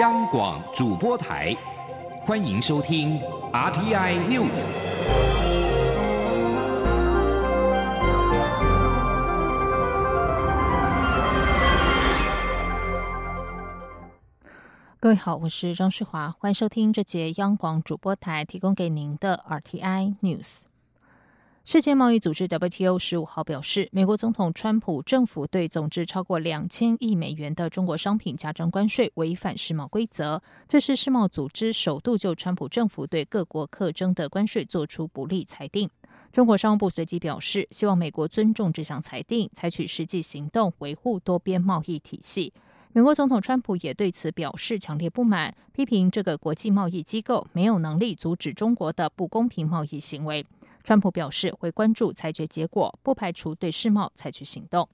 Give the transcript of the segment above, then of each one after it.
央广主播台，欢迎收听 RTI News。各位好，我是张世华，欢迎收听这节央广主播台提供给您的 RTI News。世界贸易组织 WTO 十五号表示，美国总统川普政府对总值超过两千亿美元的中国商品加征关税，违反世贸规则。这是世贸组织首度就川普政府对各国课征的关税做出不利裁定。中国商务部随即表示，希望美国尊重这项裁定，采取实际行动维护多边贸易体系。美国总统川普也对此表示强烈不满，批评这个国际贸易机构没有能力阻止中国的不公平贸易行为。川普表示会关注裁决结果，不排除对世贸采取行动。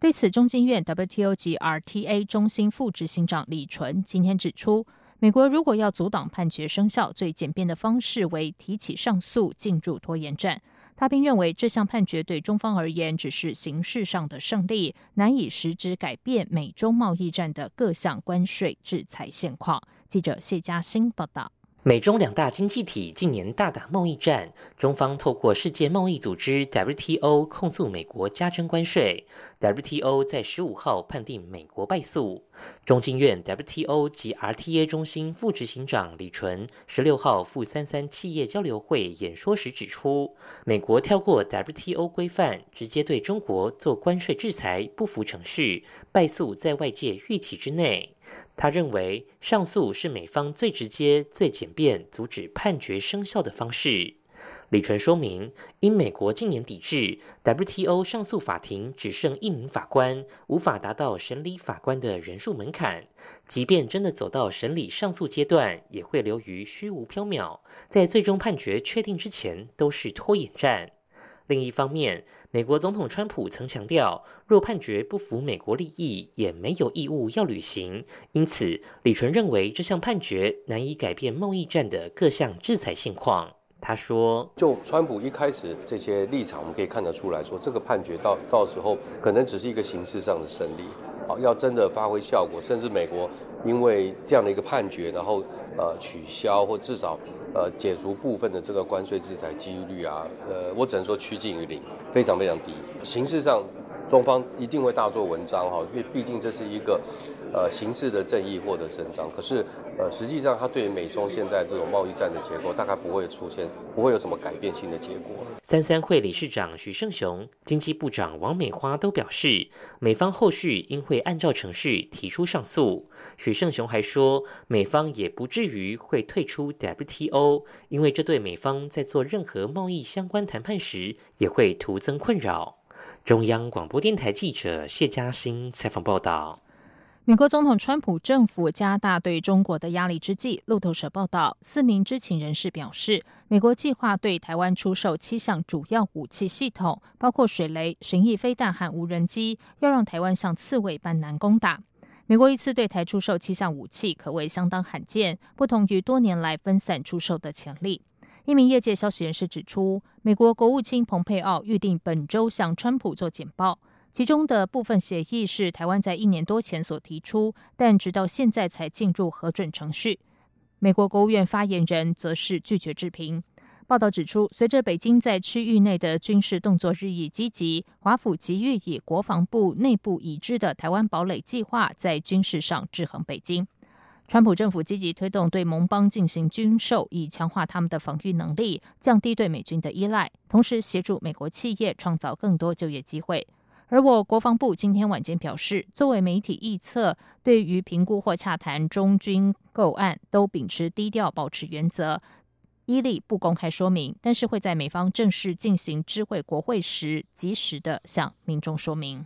对此，中经院 WTO 及 RTA 中心副执行长李纯今天指出，美国如果要阻挡判决生效，最简便的方式为提起上诉，进入拖延战。他并认为这项判决对中方而言只是形式上的胜利，难以实质改变美中贸易战的各项关税制裁现况。记者谢嘉欣报道。美中两大经济体近年大打贸易战，中方透过世界贸易组织 WTO 控诉美国加征关税，WTO 在十五号判定美国败诉。中经院 WTO 及 RTA 中心副执行长李纯十六号赴三三企业交流会演说时指出，美国跳过 WTO 规范，直接对中国做关税制裁，不服程序，败诉在外界预期之内。他认为上诉是美方最直接、最简便阻止判决生效的方式。李纯说明，因美国近年抵制 WTO 上诉法庭只剩一名法官，无法达到审理法官的人数门槛。即便真的走到审理上诉阶段，也会流于虚无缥缈，在最终判决确定之前都是拖延战。另一方面，美国总统川普曾强调，若判决不符美国利益，也没有义务要履行。因此，李纯认为这项判决难以改变贸易战的各项制裁现况。他说：“就川普一开始这些立场，我们可以看得出来说，这个判决到到时候可能只是一个形式上的胜利。好，要真的发挥效果，甚至美国因为这样的一个判决，然后呃取消或至少呃解除部分的这个关税制裁几率啊，呃，我只能说趋近于零，非常非常低。形式上，中方一定会大做文章哈，因为毕竟这是一个。”呃，形式的正义获得伸张，可是，呃，实际上它对美中现在这种贸易战的结构，大概不会出现，不会有什么改变性的结果。三三会理事长许胜雄、经济部长王美花都表示，美方后续应会按照程序提出上诉。许胜雄还说，美方也不至于会退出 WTO，因为这对美方在做任何贸易相关谈判时也会徒增困扰。中央广播电台记者谢嘉欣采访报道。美国总统川普政府加大对中国的压力之际，路透社报道，四名知情人士表示，美国计划对台湾出售七项主要武器系统，包括水雷、巡弋飞弹和无人机，要让台湾像刺猬般难攻打。美国一次对台出售七项武器，可谓相当罕见，不同于多年来分散出售的潜力。一名业界消息人士指出，美国国务卿蓬佩奥预定本周向川普做简报。其中的部分协议是台湾在一年多前所提出，但直到现在才进入核准程序。美国国务院发言人则是拒绝置评。报道指出，随着北京在区域内的军事动作日益积极，华府急于以国防部内部已知的台湾堡垒计划在军事上制衡北京。川普政府积极推动对盟邦进行军售，以强化他们的防御能力，降低对美军的依赖，同时协助美国企业创造更多就业机会。而我国防部今天晚间表示，作为媒体预测，对于评估或洽谈中军购案，都秉持低调保持原则，伊利不公开说明，但是会在美方正式进行知会国会时，及时的向民众说明。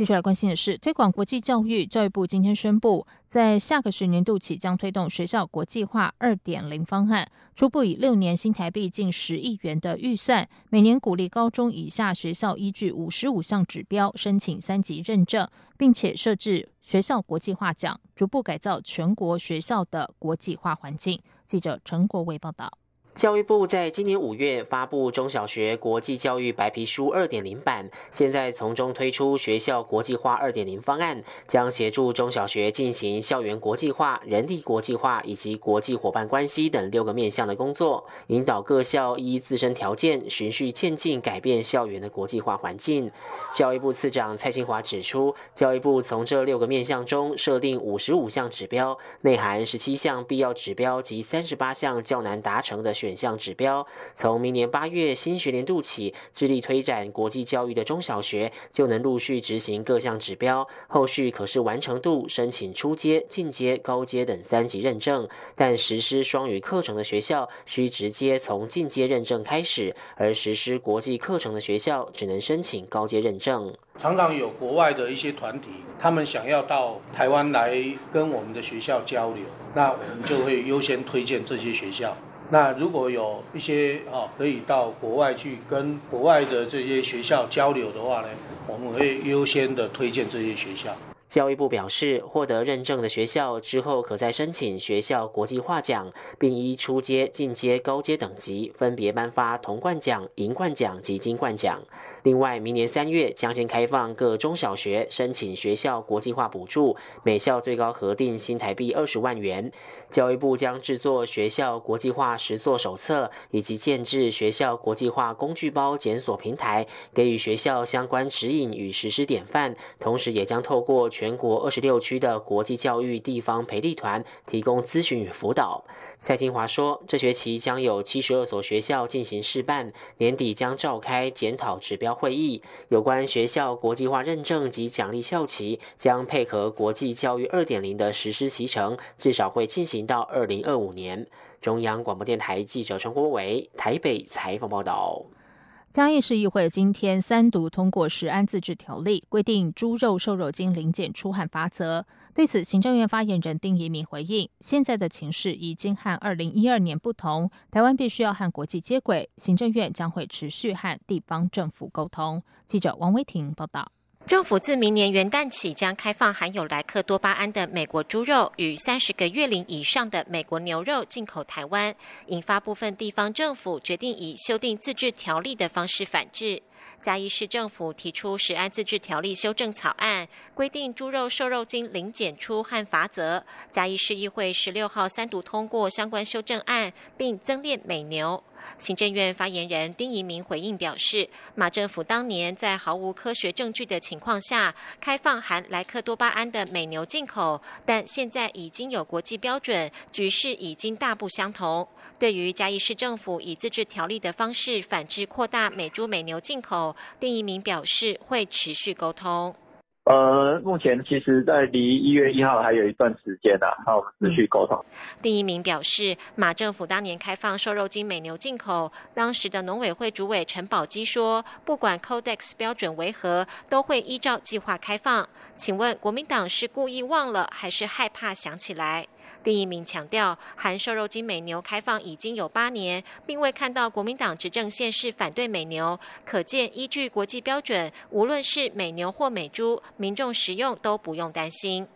继续来关心的是，推广国际教育。教育部今天宣布，在下个学年度起，将推动学校国际化二点零方案，初步以六年新台币近十亿元的预算，每年鼓励高中以下学校依据五十五项指标申请三级认证，并且设置学校国际化奖，逐步改造全国学校的国际化环境。记者陈国伟报道。教育部在今年五月发布中小学国际教育白皮书二点零版，现在从中推出学校国际化二点零方案，将协助中小学进行校园国际化、人力国际化以及国际伙伴关系等六个面向的工作，引导各校依自身条件，循序渐进改变校园的国际化环境。教育部次长蔡清华指出，教育部从这六个面向中设定五十五项指标，内含十七项必要指标及三十八项较难达成的选。项指标，从明年八月新学年度起，致力推展国际教育的中小学就能陆续执行各项指标，后续可是完成度申请初阶、进阶、高阶等三级认证。但实施双语课程的学校需直接从进阶认证开始，而实施国际课程的学校只能申请高阶认证。常常有国外的一些团体，他们想要到台湾来跟我们的学校交流，那我们就会优先推荐这些学校。那如果有一些啊，可以到国外去跟国外的这些学校交流的话呢，我们会优先的推荐这些学校。教育部表示，获得认证的学校之后，可再申请学校国际化奖，并依初阶、进阶、高阶等级分别颁发铜冠奖、银冠奖及金冠奖。另外，明年三月将先开放各中小学申请学校国际化补助，每校最高核定新台币二十万元。教育部将制作学校国际化实作手册，以及建制学校国际化工具包检索平台，给予学校相关指引与实施典范。同时，也将透过全国二十六区的国际教育地方培力团提供咨询与辅导。蔡金华说，这学期将有七十二所学校进行试办，年底将召开检讨指标会议。有关学校国际化认证及奖励校旗，将配合国际教育二点零的实施期程，至少会进行到二零二五年。中央广播电台记者陈国伟台北采访报道。嘉义市议会今天三读通过《食安自治条例》，规定猪肉、瘦肉精零检出汉法则。对此，行政院发言人丁仪明回应：现在的情势已经和二零一二年不同，台湾必须要和国际接轨，行政院将会持续和地方政府沟通。记者王威婷报道。政府自明年元旦起将开放含有莱克多巴胺的美国猪肉与三十个月龄以上的美国牛肉进口台湾，引发部分地方政府决定以修订自治条例的方式反制。嘉义市政府提出《食安自治条例》修正草案，规定猪肉、瘦肉精零检出和罚则。嘉义市议会十六号三读通过相关修正案，并增列美牛。行政院发言人丁仪明回应表示，马政府当年在毫无科学证据的情况下，开放含莱克多巴胺的美牛进口，但现在已经有国际标准，局势已经大不相同。对于嘉义市政府以自治条例的方式反制扩大美猪美牛进口，丁一鸣表示会持续沟通。呃，目前其实，在离一月一号还有一段时间呢，那我们持续沟通。丁一鸣表示，马政府当年开放瘦肉精美牛进口，当时的农委会主委陈宝基说，不管 Codex 标准为何，都会依照计划开放。请问国民党是故意忘了，还是害怕想起来？丁一鸣强调，含瘦肉精美牛开放已经有八年，并未看到国民党执政县市反对美牛，可见依据国际标准，无论是美牛或美猪，民众食用都不用担心。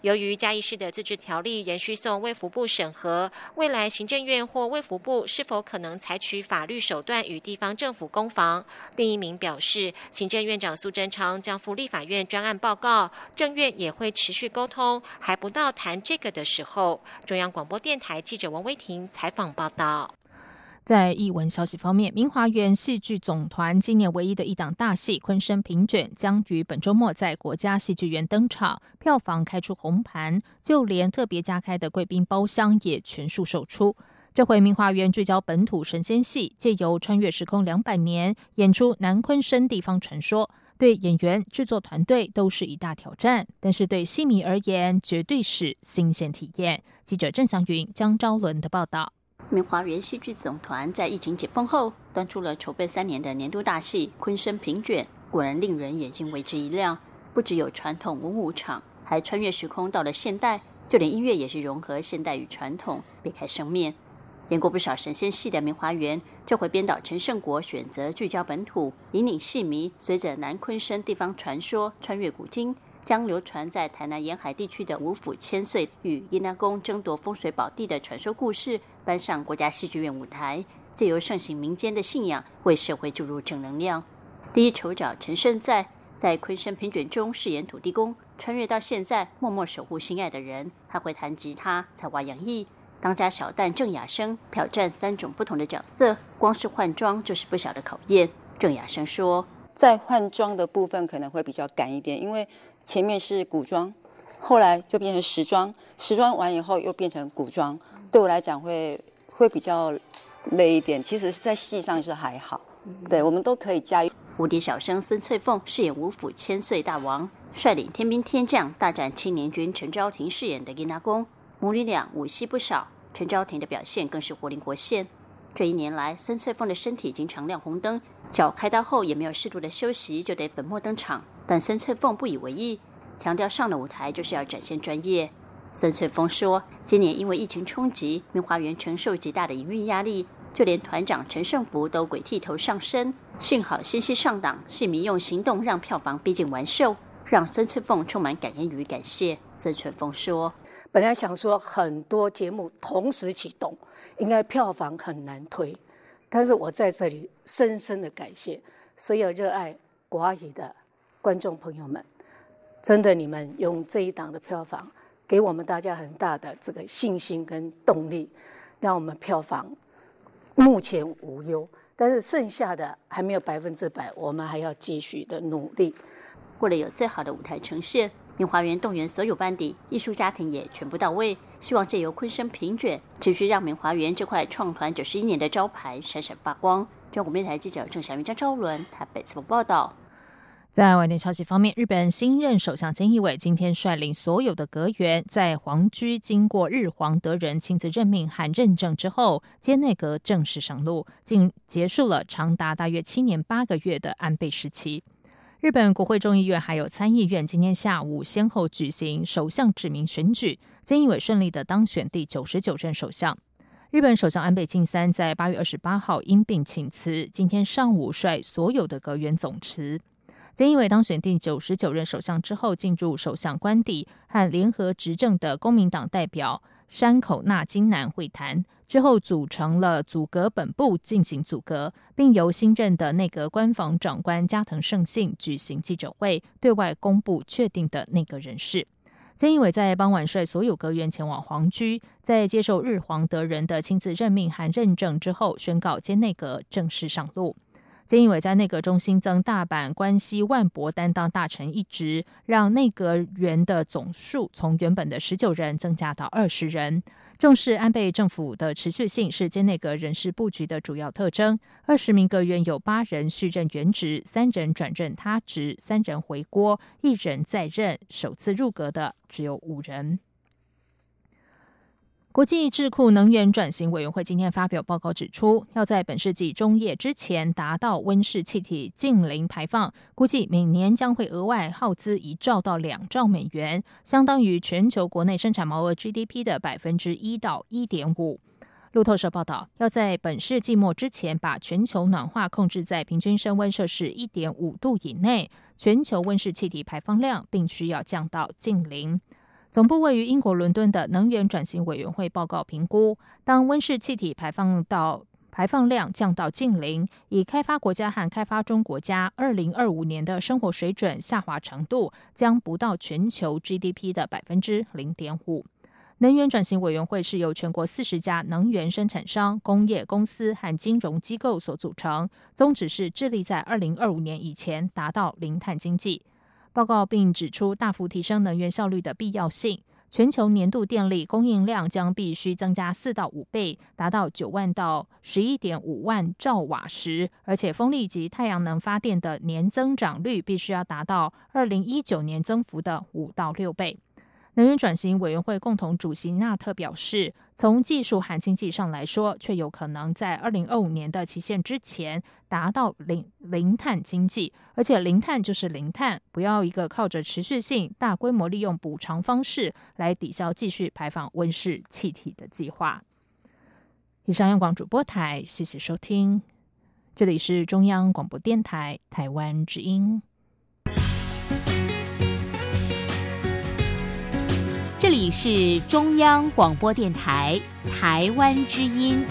由于嘉义市的自治条例仍需送卫福部审核，未来行政院或卫福部是否可能采取法律手段与地方政府攻防？另一名表示，行政院长苏贞昌将赴立法院专案报告，政院也会持续沟通，还不到谈这个的时候。中央广播电台记者王威婷采访报道。在译文消息方面，明华园戏剧总团今年唯一的一档大戏《昆生平卷》将于本周末在国家戏剧院登场，票房开出红盘，就连特别加开的贵宾包厢也全数售出。这回明华园聚焦本土神仙戏，借由穿越时空两百年，演出南昆生地方传说，对演员、制作团队都是一大挑战，但是对戏迷而言，绝对是新鲜体验。记者郑祥云、江昭伦的报道。明华园戏剧总团在疫情解封后，端出了筹备三年的年度大戏《昆生平卷》，果然令人眼睛为之一亮。不只有传统文武场，还穿越时空到了现代，就连音乐也是融合现代与传统，别开生面。演过不少神仙戏的明华园，这回编导陈胜国选择聚焦本土，引领戏迷随着南昆生地方传说穿越古今。将流传在台南沿海地区的五府千岁与阴南宫争夺风水宝地的传说故事搬上国家戏剧院舞台，借由盛行民间的信仰，为社会注入正能量。第一丑角陈胜在在昆山评卷中饰演土地公，穿越到现在默默守护心爱的人，他会弹吉他，才华洋溢。当家小旦郑雅生挑战三种不同的角色，光是换装就是不小的考验。郑雅生说：“在换装的部分可能会比较赶一点，因为前面是古装，后来就变成时装，时装完以后又变成古装，对我来讲会会比较累一点。其实，在戏上是还好，对我们都可以驾驭。”无敌小生孙翠凤饰演五府千岁大王，率领天兵天将大战青年军陈昭廷饰演的伊那公。母女俩武戏不少，陈昭廷的表现更是活灵活现。这一年来，孙翠凤的身体经常亮红灯，脚开刀后也没有适度的休息，就得粉墨登场。但孙翠凤不以为意，强调上了舞台就是要展现专业。孙翠凤说：“今年因为疫情冲击，明华园承受极大的营运压力，就连团长陈胜福都鬼剃头上身。幸好信息上档，戏迷用行动让票房逼近完售，让孙翠凤充满感恩与感谢。”孙翠凤说。本来想说很多节目同时启动，应该票房很难推，但是我在这里深深的感谢所有热爱国语的观众朋友们，真的你们用这一档的票房给我们大家很大的这个信心跟动力，让我们票房目前无忧，但是剩下的还没有百分之百，我们还要继续的努力，为了有最好的舞台呈现。明华园动员所有班底，艺术家庭也全部到位，希望借由昆声评卷，持续让明华园这块创团九十一年的招牌闪闪发光。中国电台记者郑祥云、张昭伦台北采访报道。在外电消息方面，日本新任首相菅义伟今天率领所有的阁员在皇居经过日皇德仁亲自任命和认证之后，接内阁正式上路，竟结束了长达大约七年八个月的安倍时期。日本国会众议院还有参议院今天下午先后举行首相指名选举，菅义伟顺利的当选第九十九任首相。日本首相安倍晋三在八月二十八号因病请辞，今天上午率所有的阁员总辞。菅义伟当选第九十九任首相之后，进入首相官邸和联合执政的公民党代表山口纳金南会谈。之后组成了组阁本部进行组阁，并由新任的内阁官房长官加藤胜信举行记者会，对外公布确定的内阁人士。菅义伟在傍晚率所有阁员前往皇居，在接受日皇德仁的亲自任命和认证之后，宣告兼内阁正式上路。菅义伟在内阁中新增大阪关西万博担当大臣一职，让内阁员的总数从原本的十九人增加到二十人。重视安倍政府的持续性是菅内阁人事布局的主要特征。二十名阁员有八人续任原职，三人转任他职，三人回国，一人在任。首次入阁的只有五人。国际智库能源转型委员会今天发表报告指出，要在本世纪中叶之前达到温室气体净零排放，估计每年将会额外耗资一兆到两兆美元，相当于全球国内生产毛额 GDP 的百分之一到一点五。路透社报道，要在本世纪末之前把全球暖化控制在平均升温摄氏一点五度以内，全球温室气体排放量并需要降到近零。总部位于英国伦敦的能源转型委员会报告评估，当温室气体排放到排放量降到近零，以开发国家和开发中国家二零二五年的生活水准下滑程度，将不到全球 GDP 的百分之零点五。能源转型委员会是由全国四十家能源生产商、工业公司和金融机构所组成，宗旨是致力在二零二五年以前达到零碳经济。报告并指出，大幅提升能源效率的必要性。全球年度电力供应量将必须增加四到五倍，达到九万到十一点五万兆瓦时，而且风力及太阳能发电的年增长率必须要达到二零一九年增幅的五到六倍。能源转型委员会共同主席纳特表示，从技术和经济上来说，却有可能在二零二五年的期限之前达到零零碳经济，而且零碳就是零碳，不要一个靠着持续性、大规模利用补偿方式来抵消继续排放温室气体的计划。以上央广主播台，谢谢收听，这里是中央广播电台台湾之音。这里是中央广播电台台湾之音。